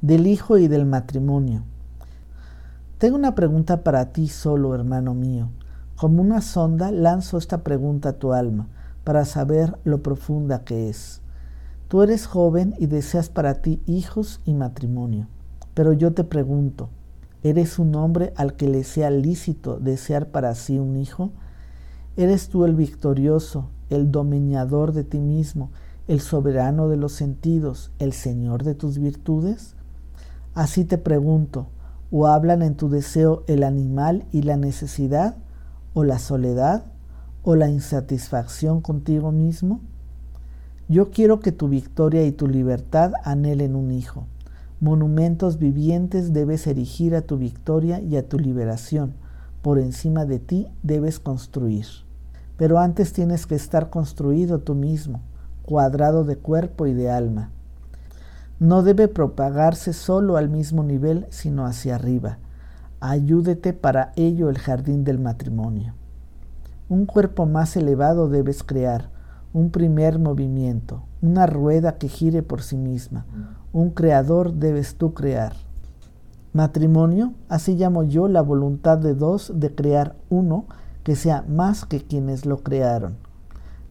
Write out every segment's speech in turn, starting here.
del hijo y del matrimonio. Tengo una pregunta para ti solo, hermano mío. Como una sonda lanzo esta pregunta a tu alma para saber lo profunda que es. Tú eres joven y deseas para ti hijos y matrimonio. Pero yo te pregunto, ¿eres un hombre al que le sea lícito desear para sí un hijo? ¿Eres tú el victorioso, el dominador de ti mismo, el soberano de los sentidos, el Señor de tus virtudes? Así te pregunto, ¿o hablan en tu deseo el animal y la necesidad, o la soledad, o la insatisfacción contigo mismo? Yo quiero que tu victoria y tu libertad anhelen un hijo. Monumentos vivientes debes erigir a tu victoria y a tu liberación. Por encima de ti debes construir. Pero antes tienes que estar construido tú mismo cuadrado de cuerpo y de alma. No debe propagarse solo al mismo nivel, sino hacia arriba. Ayúdete para ello el jardín del matrimonio. Un cuerpo más elevado debes crear, un primer movimiento, una rueda que gire por sí misma. Un creador debes tú crear. Matrimonio, así llamo yo la voluntad de dos de crear uno que sea más que quienes lo crearon.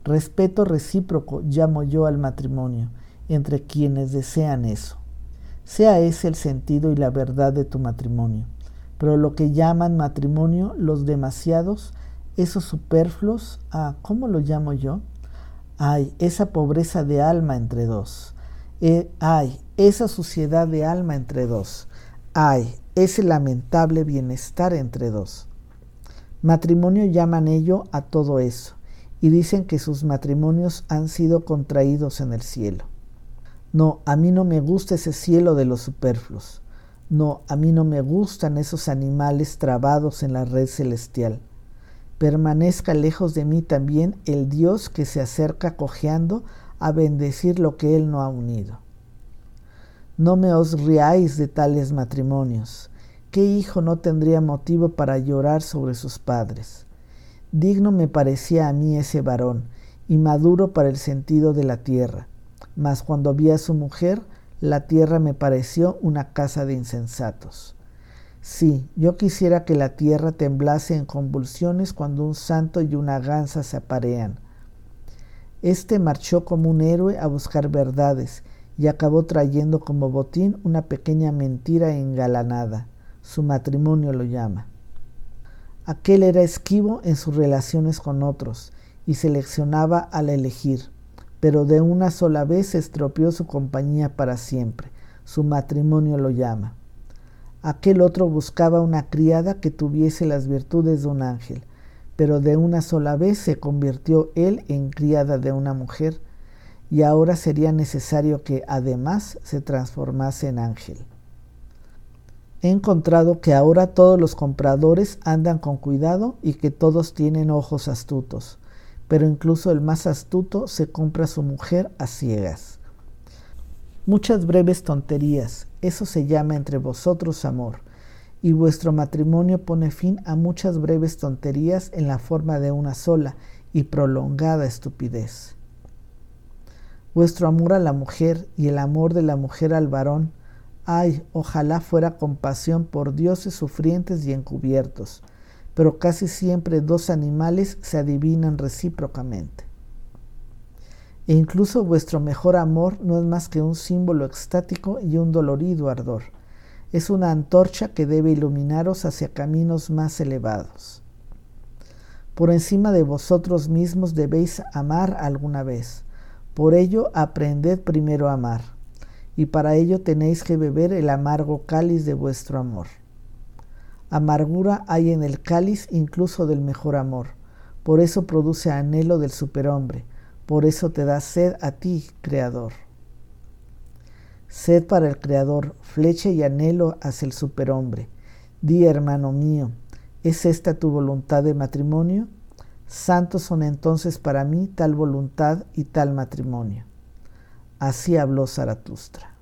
Respeto recíproco llamo yo al matrimonio entre quienes desean eso. Sea ese el sentido y la verdad de tu matrimonio. Pero lo que llaman matrimonio los demasiados, esos superfluos, ah, ¿cómo lo llamo yo? Ay, esa pobreza de alma entre dos. Eh, ay, esa suciedad de alma entre dos. Ay, ese lamentable bienestar entre dos. Matrimonio llaman ello a todo eso y dicen que sus matrimonios han sido contraídos en el cielo. No, a mí no me gusta ese cielo de los superfluos. No, a mí no me gustan esos animales trabados en la red celestial. Permanezca lejos de mí también el Dios que se acerca cojeando a bendecir lo que Él no ha unido. No me os riáis de tales matrimonios. ¿Qué hijo no tendría motivo para llorar sobre sus padres? Digno me parecía a mí ese varón, y maduro para el sentido de la tierra. Mas cuando vi a su mujer, la tierra me pareció una casa de insensatos. Sí, yo quisiera que la tierra temblase en convulsiones cuando un santo y una gansa se aparean. Este marchó como un héroe a buscar verdades y acabó trayendo como botín una pequeña mentira engalanada. Su matrimonio lo llama. Aquel era esquivo en sus relaciones con otros y seleccionaba al elegir, pero de una sola vez estropeó su compañía para siempre. Su matrimonio lo llama. Aquel otro buscaba una criada que tuviese las virtudes de un ángel, pero de una sola vez se convirtió él en criada de una mujer, y ahora sería necesario que además se transformase en ángel. He encontrado que ahora todos los compradores andan con cuidado y que todos tienen ojos astutos, pero incluso el más astuto se compra a su mujer a ciegas. Muchas breves tonterías, eso se llama entre vosotros amor, y vuestro matrimonio pone fin a muchas breves tonterías en la forma de una sola y prolongada estupidez. Vuestro amor a la mujer y el amor de la mujer al varón Ay, ojalá fuera compasión por dioses sufrientes y encubiertos, pero casi siempre dos animales se adivinan recíprocamente. E incluso vuestro mejor amor no es más que un símbolo extático y un dolorido ardor. Es una antorcha que debe iluminaros hacia caminos más elevados. Por encima de vosotros mismos debéis amar alguna vez. Por ello, aprended primero a amar y para ello tenéis que beber el amargo cáliz de vuestro amor. Amargura hay en el cáliz incluso del mejor amor, por eso produce anhelo del superhombre, por eso te da sed a ti, Creador. Sed para el Creador, flecha y anhelo hacia el superhombre. Di, hermano mío, ¿es esta tu voluntad de matrimonio? Santos son entonces para mí tal voluntad y tal matrimonio. Así habló Zaratustra.